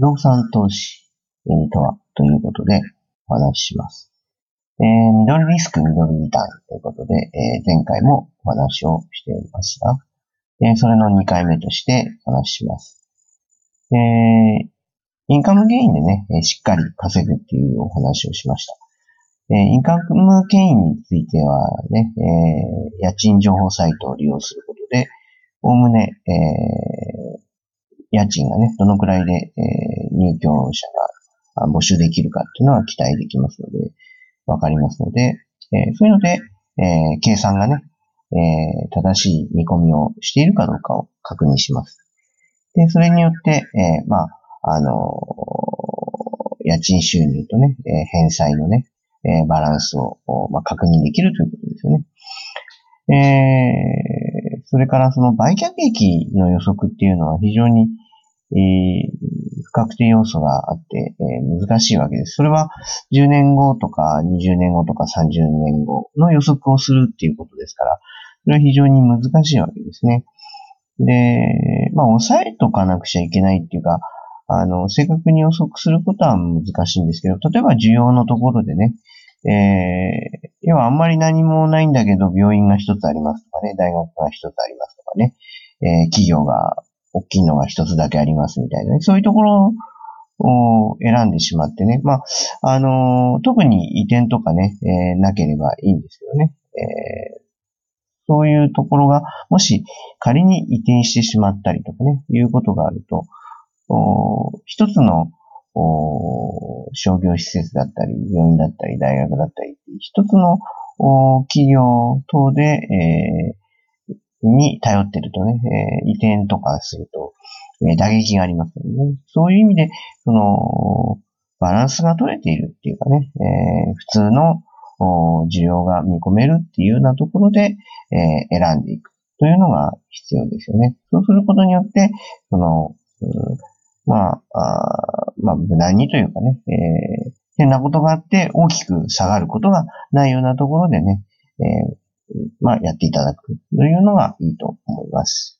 不動産投資とはということでお話しします。えー、ミドルリスク、ミドルリターンということで、えー、前回もお話をしておりますが、えー、それの2回目としてお話しします。えー、インカムゲインでね、えしっかり稼ぐっていうお話をしました。えー、インカムゲインについてはね、えー、家賃情報サイトを利用することで、おおむね、えー、家賃がね、どのくらいで、え、入居者が募集できるかっていうのは期待できますので、わかりますので、え、そういうので、え、計算がね、え、正しい見込みをしているかどうかを確認します。で、それによって、え、まあ、あの、家賃収入とね、え、返済のね、え、バランスを、ま、確認できるということですよね。えー、それからその売却益の予測っていうのは非常に、えー、不確定要素があって、えー、難しいわけです。それは10年後とか20年後とか30年後の予測をするっていうことですから、それは非常に難しいわけですね。で、まあ、抑えとかなくちゃいけないっていうか、あの、正確に予測することは難しいんですけど、例えば需要のところでね、えー、要はあんまり何もないんだけど、病院が一つありますとかね、大学が一つありますとかね、えー、企業が大きいのが一つだけありますみたいなね、そういうところを選んでしまってね、まあ、あのー、特に移転とかね、えー、なければいいんですけどね、えー、そういうところが、もし仮に移転してしまったりとかね、いうことがあると、お一つのお商業施設だったり、病院だったり、大学だったり、一つのお企業等で、えー、に頼ってるとね、えー、移転とかすると、えー、打撃がありますのでね。そういう意味で、その、バランスが取れているっていうかね、えー、普通の需要が見込めるっていうようなところで、え、選んでいくというのが必要ですよね。そうすることによって、その、まあ、あまあ、無難にというかね、え、変なことがあって大きく下がることがないようなところでね、えー、まあ、やっていただくというのがいいと思います。